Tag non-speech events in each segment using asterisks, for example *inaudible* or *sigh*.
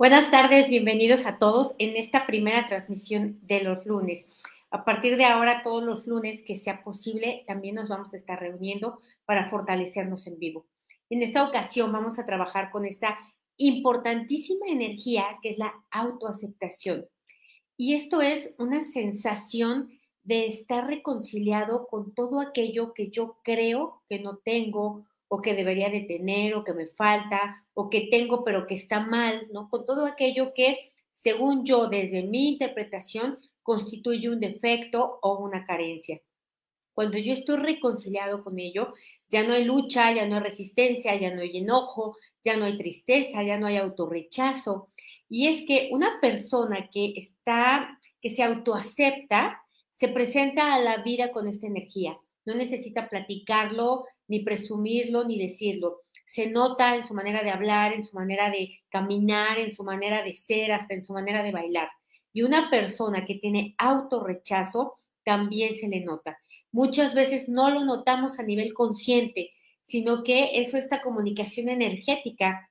Buenas tardes, bienvenidos a todos en esta primera transmisión de los lunes. A partir de ahora, todos los lunes que sea posible, también nos vamos a estar reuniendo para fortalecernos en vivo. En esta ocasión vamos a trabajar con esta importantísima energía que es la autoaceptación. Y esto es una sensación de estar reconciliado con todo aquello que yo creo que no tengo o que debería de tener o que me falta o que tengo pero que está mal, ¿no? Con todo aquello que, según yo, desde mi interpretación, constituye un defecto o una carencia. Cuando yo estoy reconciliado con ello, ya no hay lucha, ya no hay resistencia, ya no hay enojo, ya no hay tristeza, ya no hay autorrechazo. Y es que una persona que está, que se autoacepta, se presenta a la vida con esta energía. No necesita platicarlo, ni presumirlo, ni decirlo. Se nota en su manera de hablar, en su manera de caminar, en su manera de ser, hasta en su manera de bailar. Y una persona que tiene autorrechazo también se le nota. Muchas veces no lo notamos a nivel consciente, sino que eso es esta comunicación energética.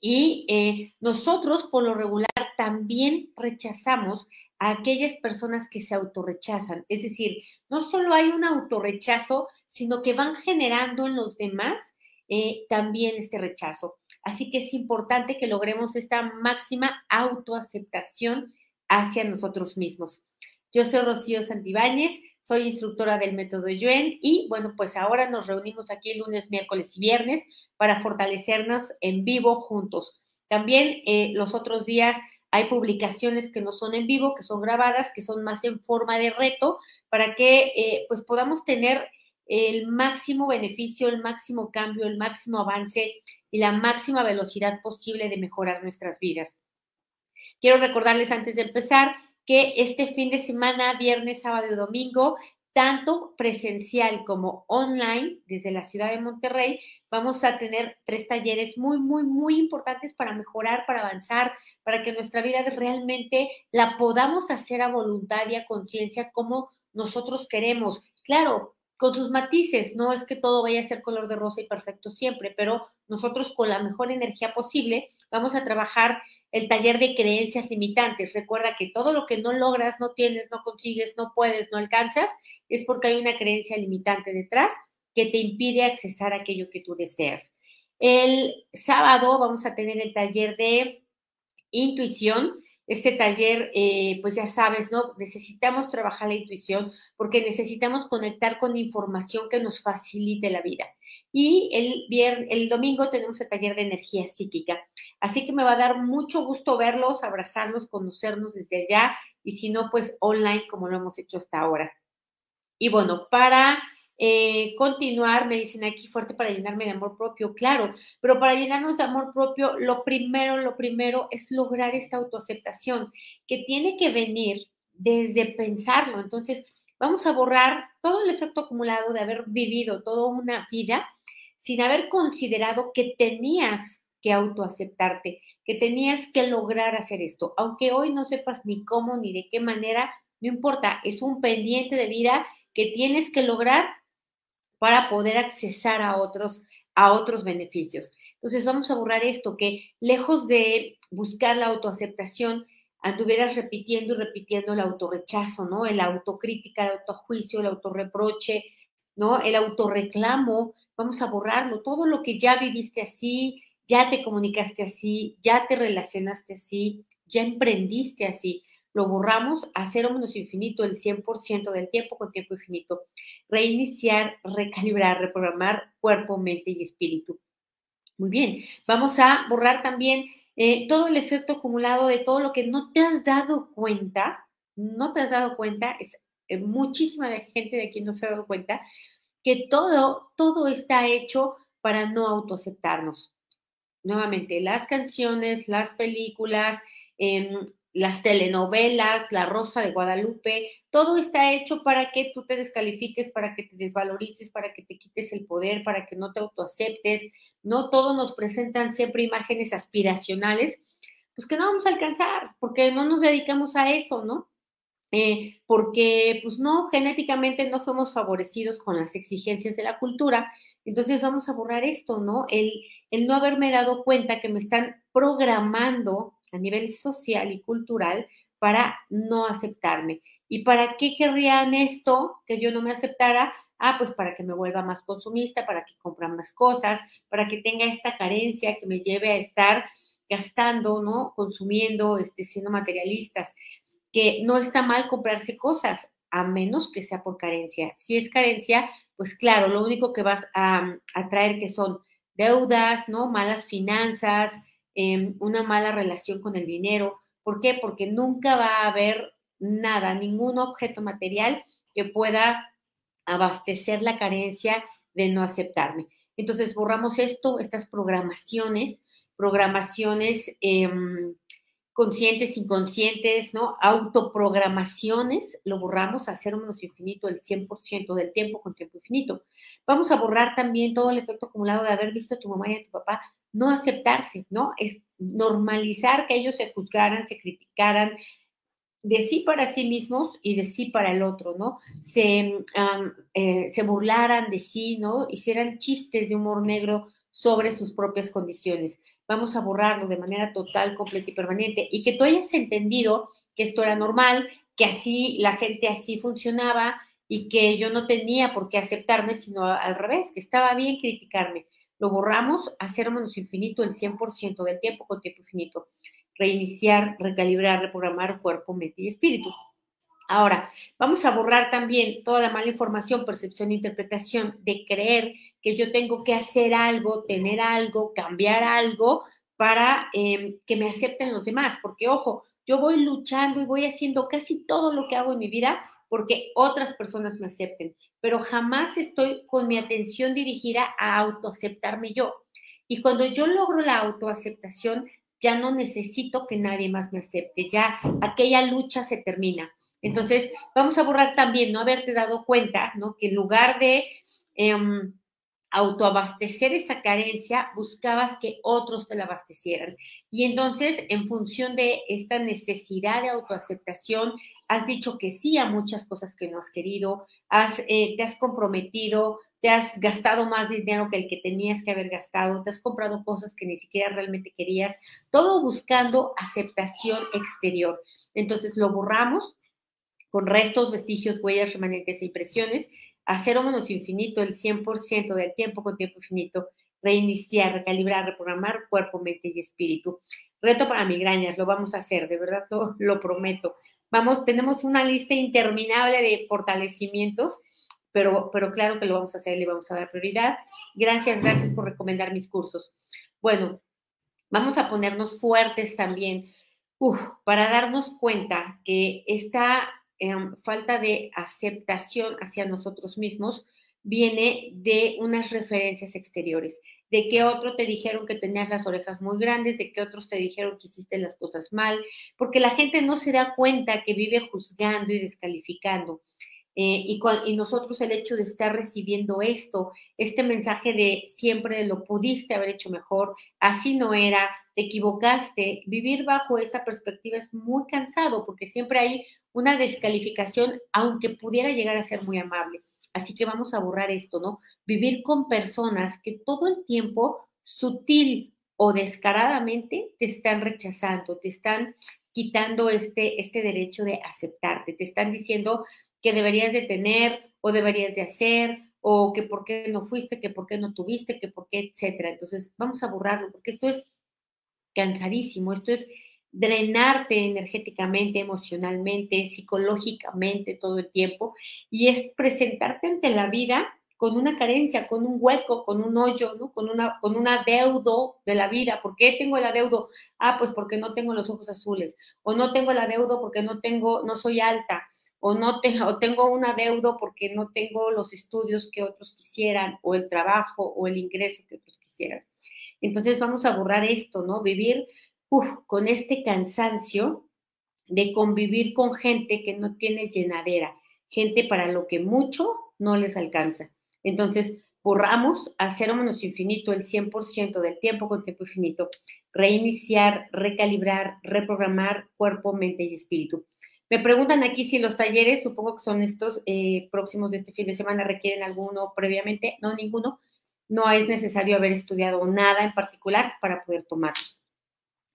Y eh, nosotros, por lo regular, también rechazamos a aquellas personas que se autorrechazan. Es decir, no solo hay un autorrechazo sino que van generando en los demás eh, también este rechazo. Así que es importante que logremos esta máxima autoaceptación hacia nosotros mismos. Yo soy Rocío Santibáñez, soy instructora del método Yuen y bueno, pues ahora nos reunimos aquí lunes, miércoles y viernes para fortalecernos en vivo juntos. También eh, los otros días hay publicaciones que no son en vivo, que son grabadas, que son más en forma de reto, para que eh, pues podamos tener el máximo beneficio, el máximo cambio, el máximo avance y la máxima velocidad posible de mejorar nuestras vidas. Quiero recordarles antes de empezar que este fin de semana, viernes, sábado y domingo, tanto presencial como online desde la ciudad de Monterrey, vamos a tener tres talleres muy, muy, muy importantes para mejorar, para avanzar, para que nuestra vida realmente la podamos hacer a voluntad y a conciencia como nosotros queremos. Claro, con sus matices, no es que todo vaya a ser color de rosa y perfecto siempre, pero nosotros con la mejor energía posible vamos a trabajar el taller de creencias limitantes. Recuerda que todo lo que no logras, no tienes, no consigues, no puedes, no alcanzas, es porque hay una creencia limitante detrás que te impide accesar aquello que tú deseas. El sábado vamos a tener el taller de intuición este taller, eh, pues ya sabes, ¿no? Necesitamos trabajar la intuición porque necesitamos conectar con información que nos facilite la vida. Y el, viernes, el domingo tenemos el taller de energía psíquica. Así que me va a dar mucho gusto verlos, abrazarlos, conocernos desde allá y si no, pues online como lo hemos hecho hasta ahora. Y bueno, para eh, continuar, me dicen aquí fuerte para llenarme de amor propio, claro, pero para llenarnos de amor propio, lo primero, lo primero es lograr esta autoaceptación que tiene que venir desde pensarlo. Entonces, vamos a borrar todo el efecto acumulado de haber vivido toda una vida sin haber considerado que tenías que autoaceptarte, que tenías que lograr hacer esto. Aunque hoy no sepas ni cómo ni de qué manera, no importa, es un pendiente de vida que tienes que lograr para poder accesar a otros, a otros beneficios. Entonces vamos a borrar esto, que lejos de buscar la autoaceptación, anduvieras repitiendo y repitiendo el autorrechazo, ¿no? El autocrítica, el autojuicio, el autorreproche, ¿no? El autorreclamo, vamos a borrarlo. Todo lo que ya viviste así, ya te comunicaste así, ya te relacionaste así, ya emprendiste así lo borramos a cero menos infinito el 100% del tiempo con tiempo infinito. Reiniciar, recalibrar, reprogramar cuerpo, mente y espíritu. Muy bien, vamos a borrar también eh, todo el efecto acumulado de todo lo que no te has dado cuenta, no te has dado cuenta, es eh, muchísima gente de aquí no se ha dado cuenta, que todo, todo está hecho para no autoaceptarnos. Nuevamente, las canciones, las películas, em, las telenovelas, La Rosa de Guadalupe, todo está hecho para que tú te descalifiques, para que te desvalorices, para que te quites el poder, para que no te autoaceptes. No todos nos presentan siempre imágenes aspiracionales, pues que no vamos a alcanzar, porque no nos dedicamos a eso, ¿no? Eh, porque pues no, genéticamente no fuimos favorecidos con las exigencias de la cultura, entonces vamos a borrar esto, ¿no? El, el no haberme dado cuenta que me están programando a nivel social y cultural para no aceptarme. ¿Y para qué querrían esto, que yo no me aceptara? Ah, pues para que me vuelva más consumista, para que compre más cosas, para que tenga esta carencia que me lleve a estar gastando, ¿no? Consumiendo, este, siendo materialistas. Que no está mal comprarse cosas, a menos que sea por carencia. Si es carencia, pues claro, lo único que vas a, a traer que son deudas, ¿no? Malas finanzas, em, una mala relación con el dinero. ¿Por qué? Porque nunca va a haber nada, ningún objeto material que pueda abastecer la carencia de no aceptarme. Entonces borramos esto, estas programaciones, programaciones em, conscientes, inconscientes, ¿no? Autoprogramaciones, lo borramos a cero menos infinito el 100% del tiempo con tiempo infinito. Vamos a borrar también todo el efecto acumulado de haber visto a tu mamá y a tu papá no aceptarse, ¿no? Es normalizar que ellos se juzgaran, se criticaran, de sí para sí mismos y de sí para el otro, ¿no? Se, eh, se burlaran de sí, ¿no? Hicieran chistes de humor negro sobre sus propias condiciones. Vamos a borrarlo de manera total, completa y permanente. Y que tú hayas entendido que esto era normal, que así la gente así funcionaba y que yo no tenía por qué aceptarme, sino al revés, que estaba bien criticarme. Lo borramos a infinito el 100% del tiempo con tiempo infinito reiniciar, recalibrar, reprogramar cuerpo, mente y espíritu. Ahora, vamos a borrar también toda la mala información, percepción e interpretación de creer que yo tengo que hacer algo, tener algo, cambiar algo para em, que me acepten los demás. Porque, ojo, yo voy luchando y voy haciendo casi todo lo que hago en mi vida porque otras personas me acepten, pero jamás estoy con mi atención dirigida a autoaceptarme yo. Y cuando yo logro la autoaceptación, ya no necesito que nadie más me acepte, ya aquella lucha se termina. Entonces, vamos a borrar también, no haberte dado cuenta, ¿no? Que en lugar de em, autoabastecer esa carencia, buscabas que otros te la abastecieran. Y entonces, en función de esta necesidad de autoaceptación, has dicho que sí a muchas cosas que no has querido, has, eh, te has comprometido, te has gastado más dinero que el que tenías que haber gastado, te has comprado cosas que ni siquiera realmente querías, todo buscando aceptación exterior. Entonces lo borramos con restos, vestigios, huellas, remanentes e impresiones, a cero menos infinito el 100% del tiempo con tiempo infinito, reiniciar, recalibrar, reprogramar cuerpo, mente y espíritu. Reto para migrañas, lo vamos a hacer, de verdad lo, prometo. Vamos, tenemos una lista interminable de fortalecimientos, pero, pero claro que lo vamos a hacer, le vamos a dar prioridad. Gracias, gracias por recomendar mis cursos. Bueno, vamos a ponernos fuertes también para darnos cuenta que esta em, falta de aceptación hacia nosotros mismos viene de unas referencias exteriores de que otro te dijeron que tenías las orejas muy grandes, de que otros te dijeron que hiciste las cosas mal, porque la gente no se da cuenta que vive juzgando y descalificando. Eh, y, y, nosotros el hecho de estar recibiendo esto, este mensaje de siempre lo pudiste haber hecho mejor, así no era, te equivocaste, vivir bajo esa perspectiva es muy cansado porque siempre hay una descalificación, aunque pudiera llegar a ser muy amable. Así que vamos a borrar esto, ¿no? Vivir con personas que todo el tiempo, sutil o descaradamente, te están rechazando, te están quitando este, este derecho de aceptarte, te están diciendo que deberías de tener o deberías de hacer o que por qué no fuiste, que por qué no tuviste, que por qué, etcétera. Entonces, vamos a borrarlo porque esto es cansadísimo, esto es drenarte energéticamente, emocionalmente, psicológicamente todo el tiempo y es presentarte ante la vida con una carencia, con un hueco, con un hoyo, ¿no? Con una, con un adeudo de la vida. ¿Por qué tengo el adeudo? Ah, pues porque no tengo los ojos azules. O no tengo el adeudo porque no tengo, no soy alta. O no o tengo un adeudo porque no tengo los estudios que otros quisieran, o el trabajo, o el ingreso que otros quisieran. Entonces vamos a borrar esto, ¿no? Vivir con este cansancio de convivir con gente que no tiene llenadera, gente para lo que mucho no les alcanza. Entonces, borramos a cero menos infinito el 100% del tiempo con tiempo infinito, reiniciar, recalibrar, reprogramar cuerpo, mente y espíritu. Me preguntan aquí si los talleres, supongo que son estos eh, próximos de este fin de semana, requieren alguno previamente. No, ninguno. No es necesario haber estudiado nada en particular para poder tomarlos.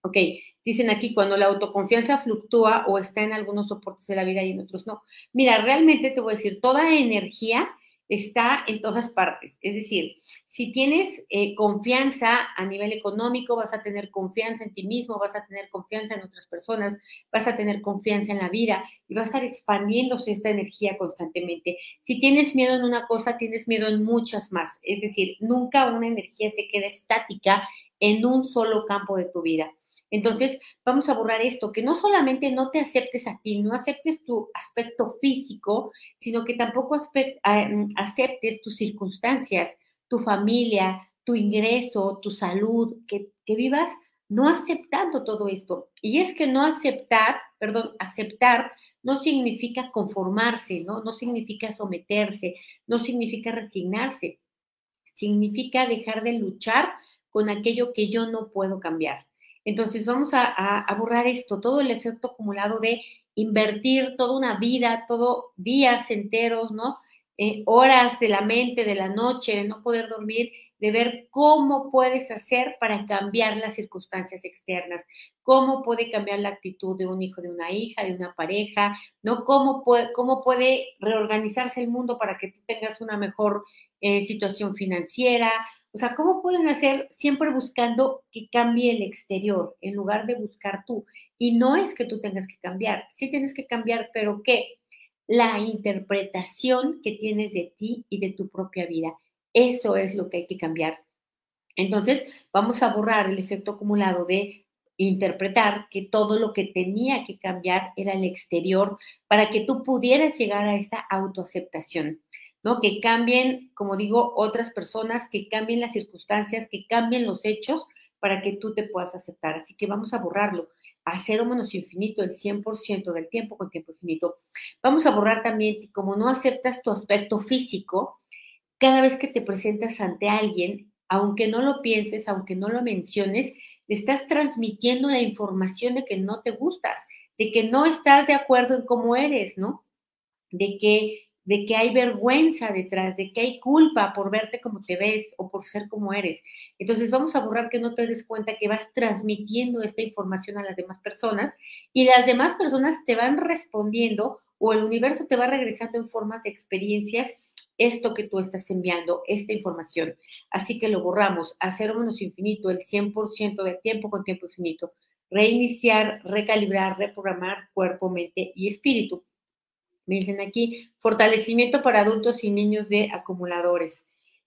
Ok, dicen aquí, cuando la autoconfianza fluctúa o está en algunos soportes de la vida y en otros no. Mira, realmente te voy a decir, toda energía está en todas partes. Es decir, si tienes eh, confianza a nivel económico, vas a tener confianza en ti mismo, vas a tener confianza en otras personas, vas a tener confianza en la vida y va a estar expandiéndose esta energía constantemente. Si tienes miedo en una cosa, tienes miedo en muchas más. Es decir, nunca una energía se queda estática en un solo campo de tu vida. Entonces, vamos a borrar esto, que no solamente no te aceptes a ti, no aceptes tu aspecto físico, sino que tampoco mm, aceptes tus circunstancias, tu familia, tu ingreso, tu salud, que, que vivas no aceptando todo esto. Y es que no aceptar, perdón, aceptar no significa conformarse, ¿no? No significa someterse, no significa resignarse. Significa dejar de luchar con aquello que yo no puedo cambiar. Entonces vamos a, borrar esto, todo el efecto acumulado de invertir toda una vida, todo días enteros, ¿no? Eh, horas de la mente, de la noche, de no poder dormir, de ver cómo puedes hacer para cambiar las circunstancias externas, cómo puede cambiar la actitud de un hijo, de una hija, de una pareja, ¿no? Cómo cómo puede reorganizarse el mundo para que tú tengas una mejor eh, situación financiera, o sea, ¿cómo pueden hacer siempre buscando que cambie el exterior en lugar de buscar tú? Y no es que tú tengas que cambiar, sí tienes que cambiar, pero ¿qué? La interpretación que tienes de ti y de tu propia vida. Eso es lo que hay que cambiar. Entonces, vamos a borrar el efecto acumulado de interpretar que todo lo que tenía que cambiar era el exterior para que tú pudieras llegar a esta autoaceptación. ¿No? Que cambien, como digo, otras personas, que cambien las circunstancias, que cambien los hechos para que tú te puedas aceptar. Así que vamos a borrarlo a cero menos infinito el 100% del tiempo con tiempo infinito. Vamos a borrar también como no aceptas tu aspecto físico, cada vez que te presentas ante alguien, aunque no lo pienses, aunque no lo menciones, le estás transmitiendo la información de que no te gustas, de que no estás de acuerdo en cómo eres, ¿no? De que de que hay vergüenza detrás, de que hay culpa por verte como te ves o por ser como eres. Entonces vamos a borrar que no te des cuenta que vas transmitiendo esta información a las demás personas y las demás personas te van respondiendo o el universo te va regresando en formas de experiencias esto que tú estás enviando, esta información. Así que lo borramos a cero menos infinito, el 100% de tiempo con tiempo infinito. Reiniciar, recalibrar, reprogramar cuerpo, mente y espíritu. Me dicen aquí, fortalecimiento para adultos y niños de acumuladores.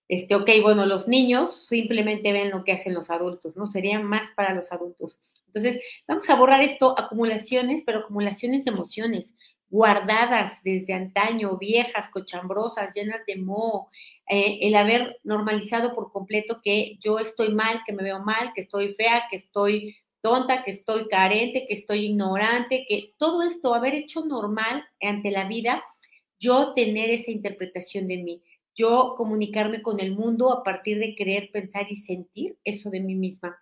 Este, ok, bueno, los niños simplemente ven lo que hacen los adultos, ¿no? Serían más para los adultos. Entonces, vamos a borrar esto, acumulaciones, pero acumulaciones de emociones guardadas desde antaño, viejas, cochambrosas, llenas de moho, eh, el haber normalizado por completo que yo estoy mal, que me veo mal, que estoy fea, que estoy tonta, que estoy carente, que estoy ignorante, que todo esto, haber hecho normal ante la vida, yo tener esa interpretación de mí, yo comunicarme con el mundo a partir de querer pensar y sentir eso de mí misma.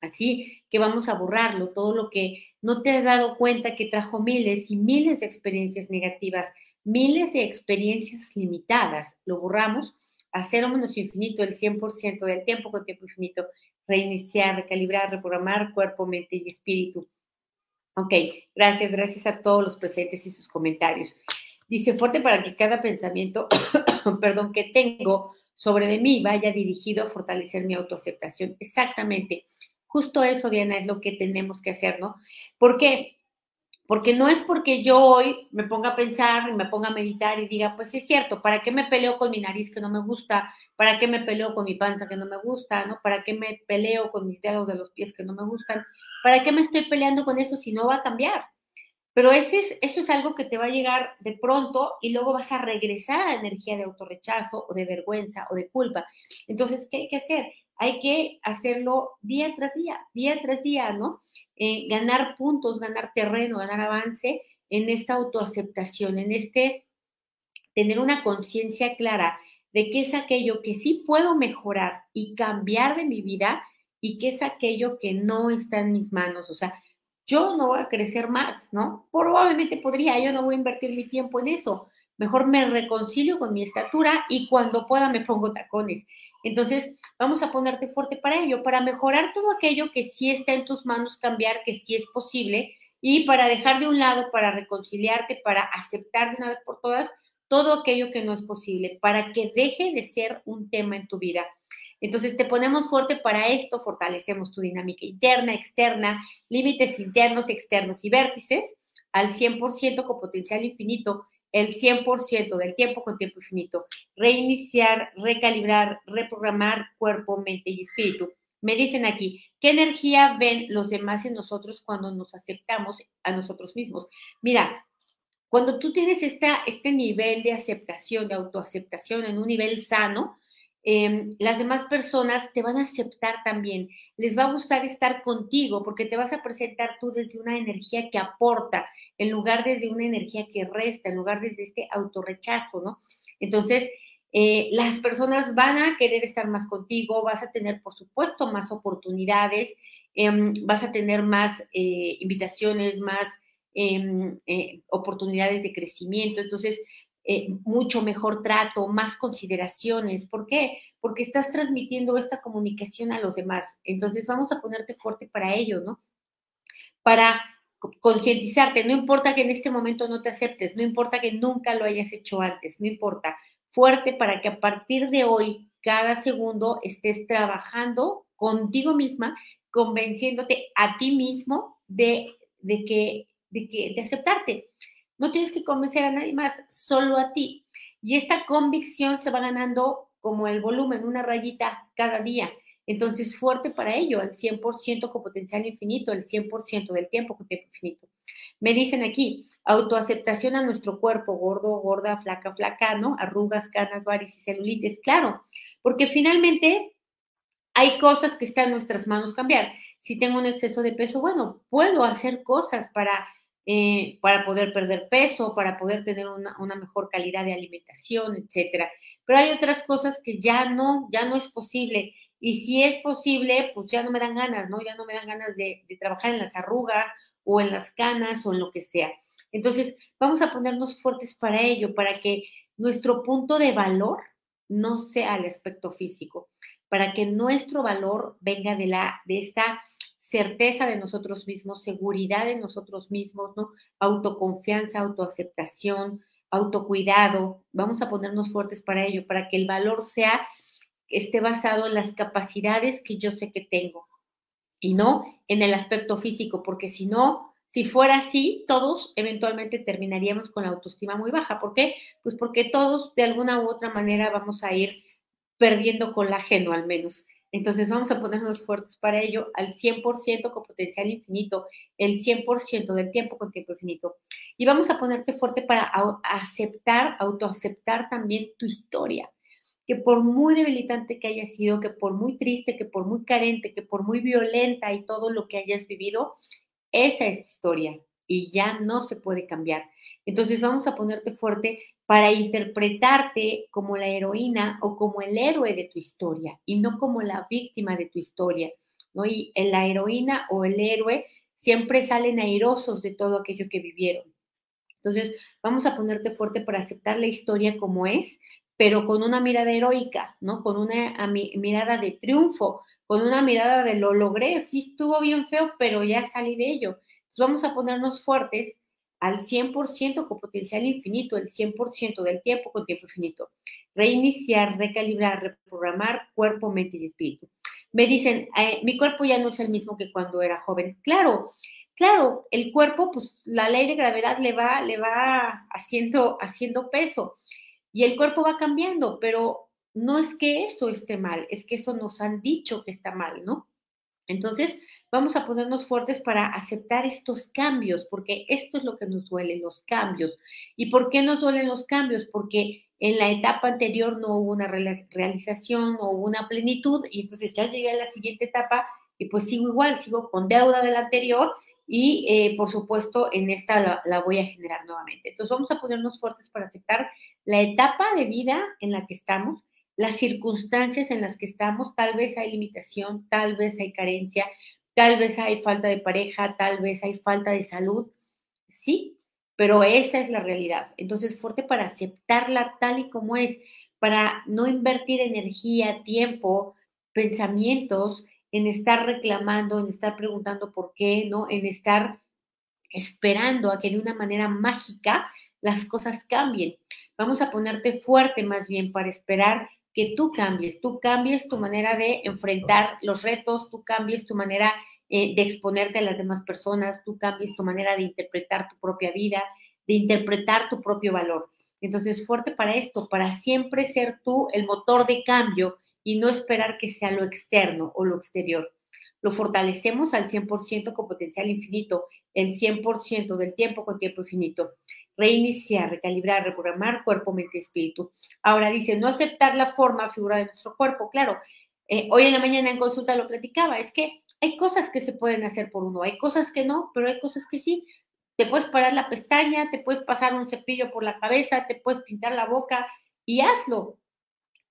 Así que vamos a borrarlo, todo lo que no te has dado cuenta que trajo miles y miles de experiencias negativas, miles de experiencias limitadas, lo borramos a cero menos infinito, el 100% del tiempo con tiempo infinito, reiniciar, recalibrar, reprogramar cuerpo, mente y espíritu. Ok, gracias, gracias a todos los presentes y sus comentarios. Dice, fuerte para que cada pensamiento, *coughs* perdón, que tengo sobre de mí vaya dirigido a fortalecer mi autoaceptación. Exactamente. Justo eso, Diana, es lo que tenemos que hacer, ¿no? ¿Por qué? Porque no es porque yo hoy me ponga a pensar y me ponga a meditar y diga, pues es cierto, ¿para qué me peleo con mi nariz que no me gusta? ¿Para qué me peleo con mi panza que no me gusta? ¿No? ¿Para qué me peleo con mis dedos de los pies que no me gustan? ¿Para qué me estoy peleando con eso si no va a cambiar? Pero ese es, eso es algo que te va a llegar de pronto y luego vas a regresar a la energía de autorrechazo o de vergüenza o de culpa. Entonces, ¿qué hay que hacer? Hay que hacerlo día tras día, día tras día, ¿no? Eh, ganar puntos, ganar terreno, ganar avance en esta autoaceptación, en este tener una conciencia clara de qué es aquello que sí puedo mejorar y cambiar de mi vida y qué es aquello que no está en mis manos. O sea, yo no voy a crecer más, ¿no? Probablemente podría, yo no voy a invertir mi tiempo en eso. Mejor me reconcilio con mi estatura y cuando pueda me pongo tacones. Entonces, vamos a ponerte fuerte para ello, para mejorar todo aquello que sí está en tus manos cambiar, que sí es posible, y para dejar de un lado, para reconciliarte, para aceptar de una vez por todas todo aquello que no es posible, para que deje de ser un tema en tu vida. Entonces te ponemos fuerte para esto, fortalecemos tu dinámica interna, externa, límites internos, externos y vértices al 100% con potencial infinito, el 100% del tiempo con tiempo infinito. Reiniciar, recalibrar, reprogramar cuerpo, mente y espíritu. Me dicen aquí, ¿qué energía ven los demás en nosotros cuando nos aceptamos a nosotros mismos? Mira, cuando tú tienes esta, este nivel de aceptación, de autoaceptación en un nivel sano, Em, las demás personas te van a aceptar también, les va a gustar estar contigo porque te vas a presentar tú desde una energía que aporta, en lugar desde una energía que resta, en lugar desde este autorrechazo, ¿no? Entonces, eh, las personas van a querer estar más contigo, vas a tener, por supuesto, más oportunidades, em, vas a tener más eh, invitaciones, más em, eh, oportunidades de crecimiento. Entonces, eh, mucho mejor trato, más consideraciones. ¿Por qué? Porque estás transmitiendo esta comunicación a los demás. Entonces vamos a ponerte fuerte para ello, ¿no? Para concientizarte, no importa que en este momento no te aceptes, no importa que nunca lo hayas hecho antes, no importa, fuerte para que a partir de hoy, cada segundo, estés trabajando contigo misma, convenciéndote a ti mismo de, que, de que, de aceptarte. No tienes que convencer a nadie más, solo a ti. Y esta convicción se va ganando como el volumen, una rayita cada día. Entonces, fuerte para ello, al 100% con potencial infinito, el 100% del tiempo con tiempo infinito. Me dicen aquí, autoaceptación a nuestro cuerpo, gordo, gorda, flaca, flaca, ¿no? Arrugas, canas, varices celulitis, claro, porque finalmente hay cosas que están en nuestras manos cambiar. Si tengo un exceso de peso, bueno, puedo hacer cosas para eh, para poder perder peso, para poder tener una, mejor calidad de alimentación, etcétera. Pero hay otras cosas que ya no, ya no es posible. Y si es posible, pues ya no me dan ganas, ¿no? Ya no me dan ganas de, de trabajar en las arrugas o en las canas o en lo que sea. Entonces, vamos a ponernos fuertes para ello, para que nuestro punto de valor no sea el aspecto físico, para que nuestro valor venga de, la, de esta certeza de nosotros mismos, seguridad en nosotros mismos, ¿no? Autoconfianza, autoaceptación, autocuidado. Vamos a ponernos fuertes para ello, para que el valor sea, esté basado en las capacidades que yo sé que tengo y no en el aspecto físico, porque si no, si fuera así, todos eventualmente terminaríamos con la autoestima muy baja. ¿Por qué? Pues porque todos de alguna u otra manera vamos a ir perdiendo colágeno al menos. Entonces vamos a ponernos fuertes para ello al 100% con potencial infinito, el 100% del tiempo con tiempo infinito. Y vamos a ponerte fuerte para aceptar, autoaceptar también tu historia. Que por muy debilitante que haya sido, que por muy triste, que por muy carente, que por muy violenta y todo lo que hayas vivido, esa es tu historia y ya no se puede cambiar. Entonces vamos a ponerte fuerte para interpretarte como la heroína o como el héroe de tu historia y no como la víctima de tu historia. ¿no? Y la heroína o el héroe siempre salen airosos de todo aquello que vivieron. Entonces, vamos a ponerte fuerte para aceptar la historia como es, pero con una mirada heroica, ¿no? Con una mirada de triunfo, con una mirada de lo logré, sí estuvo bien feo, pero ya salí de ello. Vamos a ponernos fuertes al 100% con potencial infinito, el 100% del tiempo con tiempo infinito. Reiniciar, recalibrar, reprogramar cuerpo, mente y espíritu. Me dicen, eh, mi cuerpo ya no es el mismo que cuando era joven. Claro, claro, el cuerpo, pues la ley de gravedad le va, le va haciendo, haciendo peso y el cuerpo va cambiando, pero no es que eso esté mal, es que eso nos han dicho que está mal, ¿no? Entonces, vamos a ponernos fuertes para aceptar estos cambios, porque esto es lo que nos duele, los cambios. ¿Y por qué nos duelen los cambios? Porque en la etapa anterior no hubo una realización, no hubo una plenitud, y entonces ya llegué a la siguiente etapa y pues sigo igual, sigo con deuda de la anterior y eh, por supuesto en esta la, la, voy a generar nuevamente. Entonces vamos a ponernos fuertes para aceptar la etapa de vida en la que estamos las circunstancias en las que estamos, tal vez hay limitación, tal vez hay carencia, tal vez hay falta de pareja, tal vez hay falta de salud, sí, pero esa es la realidad. Entonces, fuerte para aceptarla tal y como es, para no invertir energía, tiempo, pensamientos en estar reclamando, en estar preguntando por qué, ¿no? En estar esperando a que de una manera mágica las cosas cambien. Vamos a ponerte fuerte más bien para esperar que tú cambies, tú cambies tu manera de enfrentar los retos, tú cambies tu manera eh, de exponerte a las demás personas, tú cambies tu manera de interpretar tu propia vida, de interpretar tu propio valor. Entonces, fuerte para esto, para siempre ser tú el motor de cambio y no esperar que sea lo externo o lo exterior. Lo fortalecemos al 100% con potencial infinito, el 100% del tiempo con tiempo infinito. Reiniciar, recalibrar, reprogramar cuerpo, mente, espíritu. Ahora dice, no aceptar la forma, figura de nuestro cuerpo. Claro, eh, hoy en la mañana en consulta lo platicaba, es que hay cosas que se pueden hacer por uno, hay cosas que no, pero hay cosas que sí. Te puedes parar la pestaña, te puedes pasar un cepillo por la cabeza, te puedes pintar la boca y hazlo.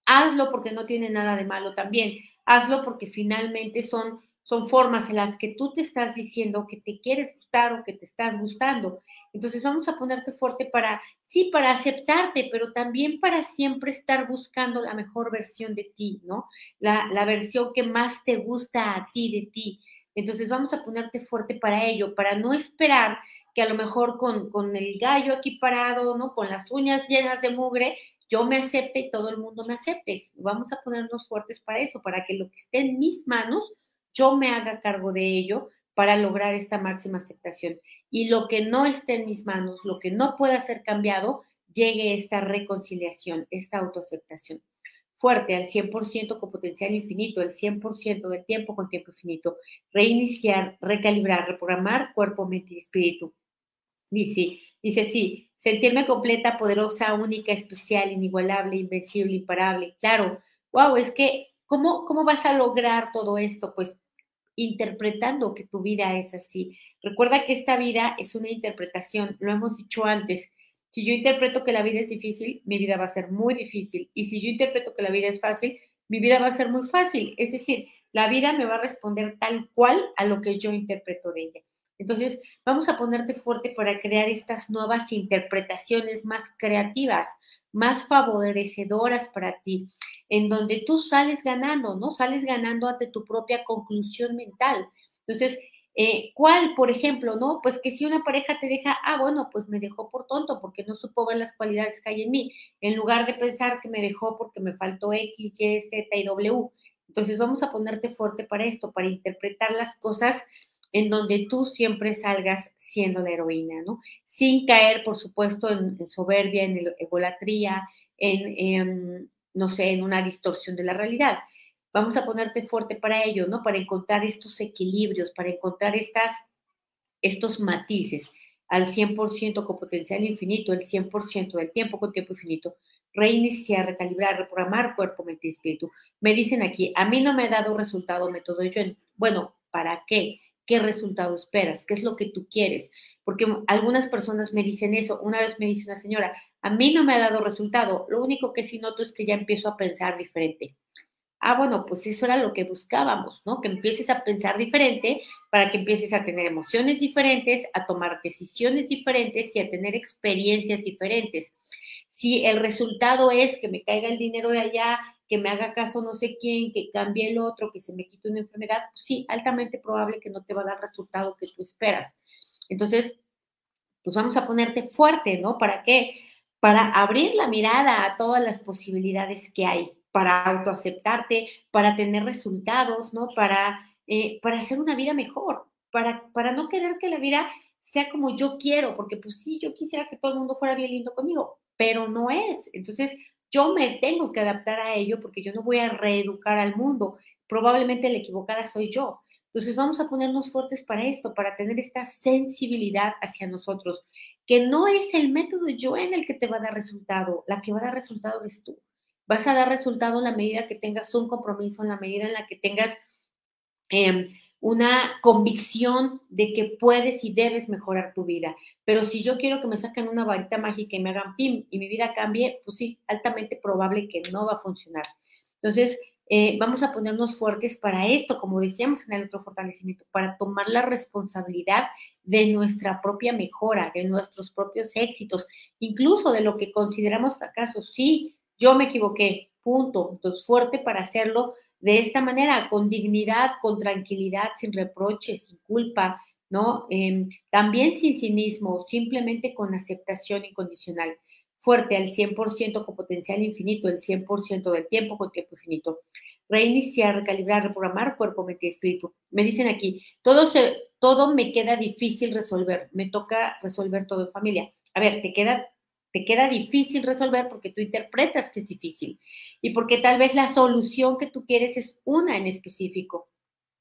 Hazlo porque no tiene nada de malo también. Hazlo porque finalmente son, son formas en las que tú te estás diciendo que te quieres gustar o que te estás gustando. Entonces vamos a ponerte fuerte para, sí, para aceptarte, pero también para siempre estar buscando la mejor versión de ti, ¿no? La, la versión que más te gusta a ti, de ti. Entonces vamos a ponerte fuerte para ello, para no esperar que a lo mejor con, con el gallo aquí parado, ¿no? Con las uñas llenas de mugre, yo me acepte y todo el mundo me acepte. Vamos a ponernos fuertes para eso, para que lo que esté en mis manos, yo me haga cargo de ello para lograr esta máxima aceptación. Y lo que no esté en mis manos, lo que no pueda ser cambiado, llegue esta reconciliación, esta autoaceptación. Fuerte, al 100% con potencial infinito, el 100% del tiempo con tiempo infinito. Reiniciar, recalibrar, reprogramar cuerpo, mente y espíritu. Dice, dice sí, sentirme completa, poderosa, única, especial, inigualable, invencible, imparable. Claro, wow, es que, ¿cómo, ¿cómo vas a lograr todo esto? Pues interpretando que tu vida es así. Recuerda que esta vida es una interpretación, lo hemos dicho antes. Si yo interpreto que la vida es difícil, mi vida va a ser muy difícil. Y si yo interpreto que la vida es fácil, mi vida va a ser muy fácil. Es decir, la vida me va a responder tal cual a lo que yo interpreto de ella. Entonces, vamos a ponerte fuerte para crear estas nuevas interpretaciones más creativas, más favorecedoras para ti, en donde tú sales ganando, ¿no? Sales ganando ante tu propia conclusión mental. Entonces, eh, ¿cuál, por ejemplo, no? Pues que si una pareja te deja, ah, bueno, pues me dejó por tonto porque no supo ver las cualidades que hay en mí, en lugar de pensar que me dejó porque me faltó X, Y, Z y W. Entonces, vamos a ponerte fuerte para esto, para interpretar las cosas en donde tú siempre salgas siendo la heroína, ¿no? Sin caer, por supuesto, en, soberbia, en egolatría, en, no sé, en una distorsión de la realidad. Vamos a ponerte fuerte para ello, ¿no? Para encontrar estos equilibrios, para encontrar estas, estos matices al 100% con potencial infinito, el 100% del tiempo con tiempo infinito, reiniciar, recalibrar, reprogramar cuerpo, mente y espíritu. Me dicen aquí, a mí no me ha dado resultado método yo. Bueno, ¿para qué? Qué resultado esperas, qué es lo que tú quieres. Porque algunas personas me dicen eso. Una vez me dice una señora, a mí no me ha dado resultado, lo único que sí noto es que ya empiezo a pensar diferente. Ah, bueno, pues eso era lo que buscábamos, ¿no? Que empieces a pensar diferente para que empieces a tener emociones diferentes, a tomar decisiones diferentes y a tener experiencias diferentes. Si el resultado es que me caiga el dinero de allá, que me haga caso no sé quién, que cambie el otro, que se me quite una enfermedad, pues sí, altamente probable que no te va a dar resultado que tú esperas. Entonces, pues vamos a ponerte fuerte, ¿no? ¿Para qué? Para abrir la mirada a todas las posibilidades que hay, para autoaceptarte, para tener resultados, ¿no? Para, eh, para hacer una vida mejor, para, para no querer que la vida sea como yo quiero, porque pues sí, yo quisiera que todo el mundo fuera bien lindo conmigo, pero no es. Entonces, yo me tengo que adaptar a ello porque yo no voy a reeducar al mundo. Probablemente la equivocada soy yo. Entonces vamos a ponernos fuertes para esto, para tener esta sensibilidad hacia nosotros, que no es el método yo en el que te va a dar resultado, la que va a dar resultado eres tú. Vas a dar resultado en la medida que tengas un compromiso, en la medida en la que tengas eh, una convicción de que puedes y debes mejorar tu vida. Pero si yo quiero que me saquen una varita mágica y me hagan pim y mi vida cambie, pues sí, altamente probable que no va a funcionar. Entonces, eh, vamos a ponernos fuertes para esto, como decíamos en el otro fortalecimiento, para tomar la responsabilidad de nuestra propia mejora, de nuestros propios éxitos, incluso de lo que consideramos fracasos. Sí, yo me equivoqué, punto. Entonces, fuerte para hacerlo de esta manera, con dignidad, con tranquilidad, sin reproches, sin culpa, ¿no? Em, también sin cinismo, simplemente con aceptación incondicional. Fuerte al 100% con potencial infinito, el 100% del tiempo con tiempo infinito. Reiniciar, recalibrar, reprogramar cuerpo, mente y espíritu. Me dicen aquí, todo, se, todo me queda difícil resolver, me toca resolver todo en familia. A ver, te queda te queda difícil resolver porque tú interpretas que es difícil y porque tal vez la solución que tú quieres es una en específico.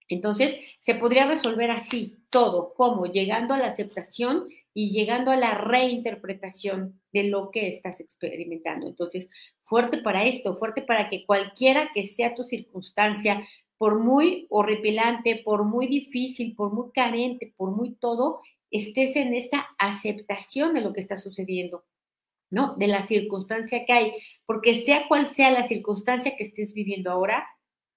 Entonces, se podría resolver así todo, como llegando a la aceptación y llegando a la reinterpretación de lo que estás experimentando. Entonces, fuerte para esto, fuerte para que cualquiera que sea tu circunstancia, por muy horripilante, por muy difícil, por muy carente, por muy todo, estés en esta aceptación de lo que está sucediendo. ¿No? De la circunstancia que hay, porque sea cual sea la circunstancia que estés viviendo ahora,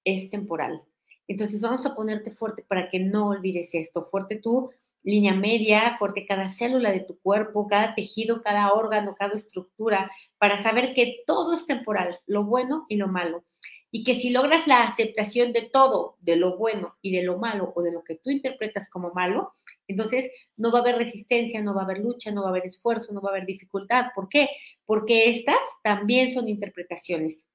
es temporal. Entonces vamos a ponerte fuerte para que no olvides esto, fuerte tu línea media, fuerte cada célula de tu cuerpo, cada tejido, cada órgano, cada estructura, para saber que todo es temporal, lo bueno y lo malo. Y que si logras la aceptación de todo, de lo bueno y de lo malo, o de lo que tú interpretas como malo, entonces, no va a haber resistencia, no va a haber lucha, no va a haber esfuerzo, no va a haber dificultad. ¿Por qué? Porque estas también son interpretaciones.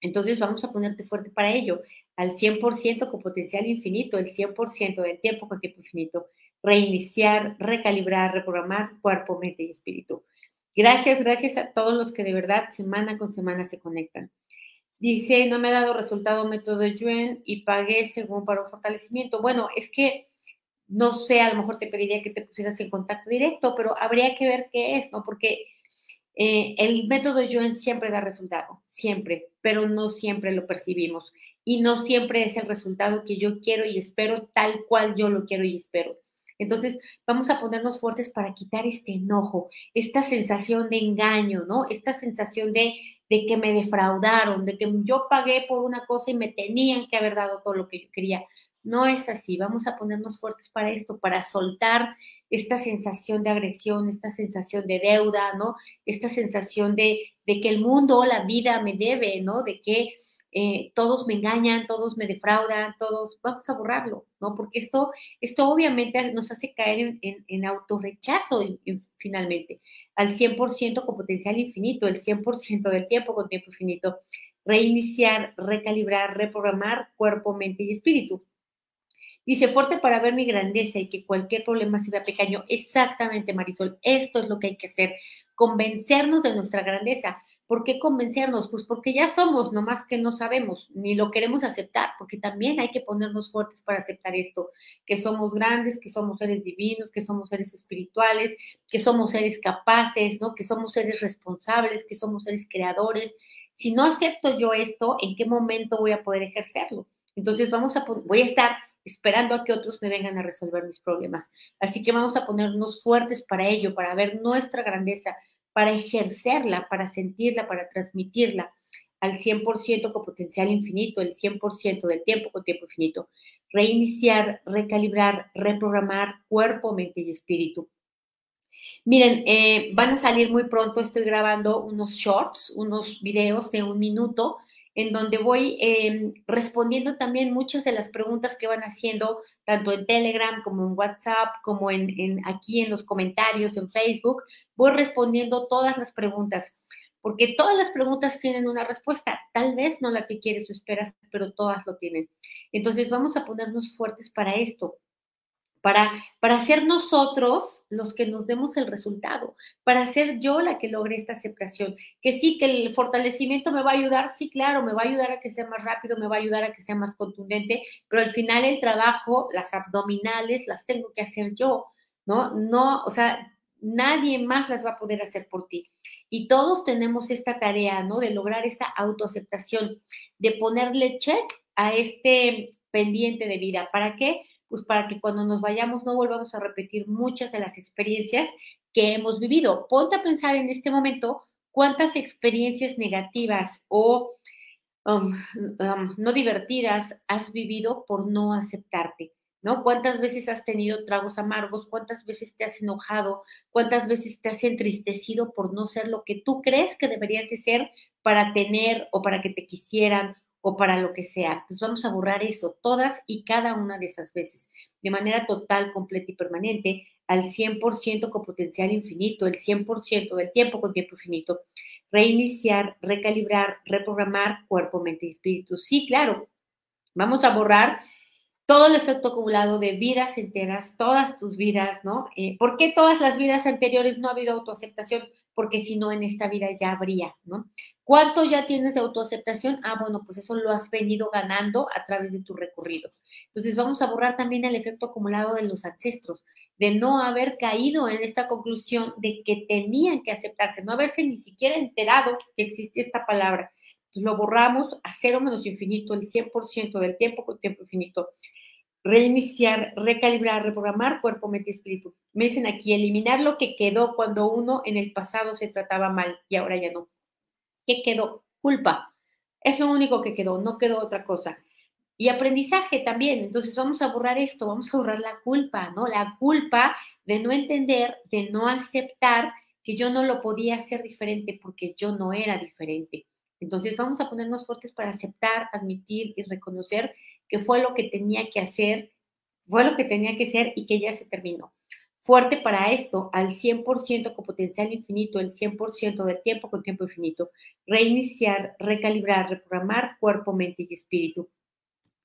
Entonces, vamos a ponerte fuerte para ello, al 100% con potencial infinito, el 100% del tiempo con tiempo infinito. Reiniciar, recalibrar, reprogramar cuerpo, mente y espíritu. Gracias, gracias a todos los que de verdad semana con semana se conectan. Dice, no me ha dado resultado método Yuen y pagué según para un fortalecimiento. Bueno, es que no sé, a lo mejor te pediría que te pusieras en contacto directo, pero habría que ver qué es, ¿no? Porque eh, el método Joen siempre da resultado, siempre, pero no siempre lo percibimos y no siempre es el resultado que yo quiero y espero tal cual yo lo quiero y espero. Entonces, vamos a ponernos fuertes para quitar este enojo, esta sensación de engaño, ¿no? Esta sensación de, de que me defraudaron, de que yo pagué por una cosa y me tenían que haber dado todo lo que yo quería. No es así, vamos a ponernos fuertes para esto, para soltar esta sensación de agresión, esta sensación de deuda, ¿no? Esta sensación de, de que el mundo, la vida me debe, ¿no? De que eh, todos me engañan, todos me defraudan, todos, vamos a borrarlo, ¿no? Porque esto, esto obviamente nos hace caer en, en, autorrechazo finalmente, al 100% con potencial infinito, el 100% del tiempo con tiempo infinito. Reiniciar, recalibrar, reprogramar cuerpo, mente y espíritu. Dice, fuerte para ver mi grandeza y que cualquier problema se vea pequeño. Exactamente, Marisol, esto es lo que hay que hacer, convencernos de nuestra grandeza. ¿Por qué convencernos? Pues porque ya somos, nomás que no sabemos, ni lo queremos aceptar, porque también hay que ponernos fuertes para aceptar esto, que somos grandes, que somos seres divinos, que somos seres espirituales, que somos seres capaces, ¿no? Que somos seres responsables, que somos seres creadores. Si no acepto yo esto, ¿en qué momento voy a poder ejercerlo? Entonces vamos a voy a estar esperando a que otros me vengan a resolver mis problemas. Así que vamos a ponernos fuertes para ello, para ver nuestra grandeza, para ejercerla, para sentirla, para transmitirla al 100% con potencial infinito, el 100% del tiempo con tiempo infinito. Reiniciar, recalibrar, reprogramar cuerpo, mente y espíritu. Miren, eh, van a salir muy pronto, estoy grabando unos shorts, unos videos de un minuto en donde voy em, respondiendo también muchas de las preguntas que van haciendo, tanto en Telegram como en WhatsApp, como en, aquí en los comentarios, en Facebook. Voy respondiendo todas las preguntas, porque todas las preguntas tienen una respuesta, tal vez no la que quieres o esperas, pero todas lo tienen. Entonces vamos a ponernos fuertes para esto, para, para ser nosotros los que nos demos el resultado, para ser yo la que logre esta aceptación. Que sí, que el fortalecimiento me va a ayudar, sí, claro, me va a ayudar a que sea más rápido, me va a ayudar a que sea más contundente, pero al final el trabajo, las abdominales, las tengo que hacer yo, ¿no? No, o sea, nadie más las va a poder hacer por ti. Y todos tenemos esta tarea, ¿no? De lograr esta autoaceptación, de ponerle check a este pendiente de vida. ¿Para qué? Pues para que cuando nos vayamos no volvamos a repetir muchas de las experiencias que hemos vivido. Ponte a pensar en este momento cuántas experiencias negativas o um, um, no divertidas has vivido por no aceptarte, ¿no? ¿Cuántas veces has tenido tragos amargos? ¿Cuántas veces te has enojado? ¿Cuántas veces te has entristecido por no ser lo que tú crees que deberías de ser para tener o para que te quisieran o para lo que sea? Pues vamos a borrar eso, todas y cada una de esas veces, de manera total, completa y permanente, al 100% con potencial infinito, el 100% del tiempo con tiempo infinito. Reiniciar, recalibrar, reprogramar cuerpo, mente y espíritu. Sí, claro, vamos a borrar todo el efecto acumulado de vidas enteras, todas tus vidas, ¿no? Eh, ¿Por qué todas las vidas anteriores no ha habido autoaceptación? Porque si no, en esta vida ya habría, ¿no? ¿Cuánto ya tienes de autoaceptación? Ah, bueno, pues eso lo has venido ganando a través de tu recorrido. Entonces vamos a borrar también el efecto acumulado de los ancestros, de no haber caído en esta conclusión de que tenían que aceptarse, no haberse ni siquiera enterado que existía esta palabra. Lo borramos a cero menos infinito, el 100% del tiempo con tiempo infinito reiniciar, recalibrar, reprogramar cuerpo, mente y espíritu. Me dicen aquí, eliminar lo que quedó cuando uno en el pasado se trataba mal y ahora ya no. ¿Qué quedó? Culpa. Es lo único que quedó, no quedó otra cosa. Y aprendizaje también. Entonces vamos a borrar esto, vamos a borrar la culpa, ¿no? La culpa de no entender, de no aceptar que yo no lo podía hacer diferente porque yo no era diferente. Entonces vamos a ponernos fuertes para aceptar, admitir y reconocer que fue lo que tenía que hacer, fue lo que tenía que ser y que ya se terminó. Fuerte para esto, al 100% con potencial infinito, el 100% del tiempo con tiempo infinito. Reiniciar, recalibrar, reprogramar cuerpo, mente y espíritu.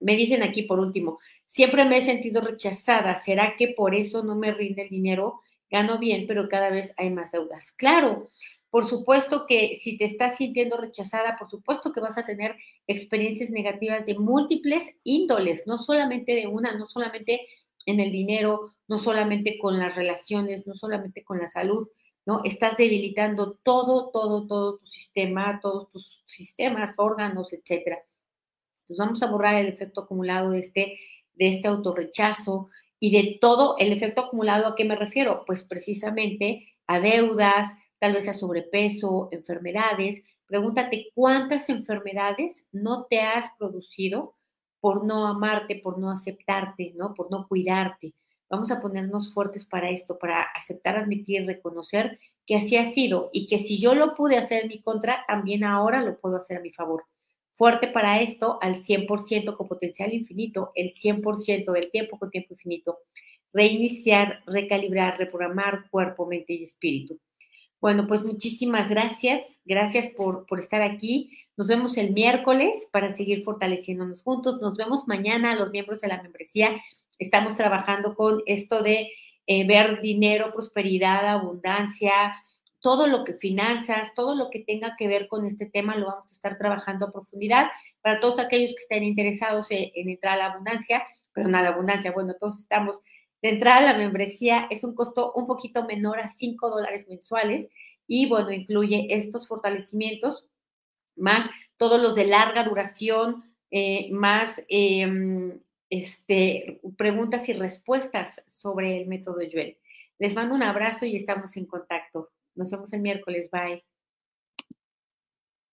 Me dicen aquí por último, siempre me he sentido rechazada. ¿Será que por eso no me rinde el dinero? Gano bien, pero cada vez hay más deudas. Claro, por supuesto que si te estás sintiendo rechazada, por supuesto que vas a tener experiencias negativas de múltiples índoles, no solamente de una, no solamente en el dinero, no solamente con las relaciones, no solamente con la salud, ¿no? Estás debilitando todo, todo, todo tu sistema, todos tus sistemas, órganos, etcétera. Entonces vamos a borrar el efecto acumulado de este, de este autorrechazo y de todo el efecto acumulado a qué me refiero? Pues precisamente a deudas, tal vez a sobrepeso, enfermedades. Pregúntate cuántas enfermedades no te has producido por no amarte, por no aceptarte, ¿no? Por no cuidarte. Vamos a ponernos fuertes para esto, para aceptar, admitir, reconocer que así ha sido y que si yo lo pude hacer en mi contra, también ahora lo puedo hacer a mi favor. Fuerte para esto al 100% con potencial infinito, el 100% del tiempo con tiempo infinito. Reiniciar, recalibrar, reprogramar cuerpo, mente y espíritu. Bueno, pues muchísimas gracias. Gracias por, por, estar aquí. Nos vemos el miércoles para seguir fortaleciéndonos juntos. Nos vemos mañana los miembros de la membresía. Estamos trabajando con esto de eh, ver dinero, prosperidad, abundancia, todo lo que finanzas, todo lo que tenga que ver con este tema lo vamos a estar trabajando a profundidad. Para todos aquellos que estén interesados en, en entrar a la abundancia, pero no a la abundancia, bueno, todos estamos de entrada la membresía es un costo un poquito menor a 5 dólares mensuales y bueno, incluye estos fortalecimientos más todos los de larga duración, eh, más em, este, preguntas y respuestas sobre el método Joel. Les mando un abrazo y estamos en contacto. Nos vemos el miércoles. Bye.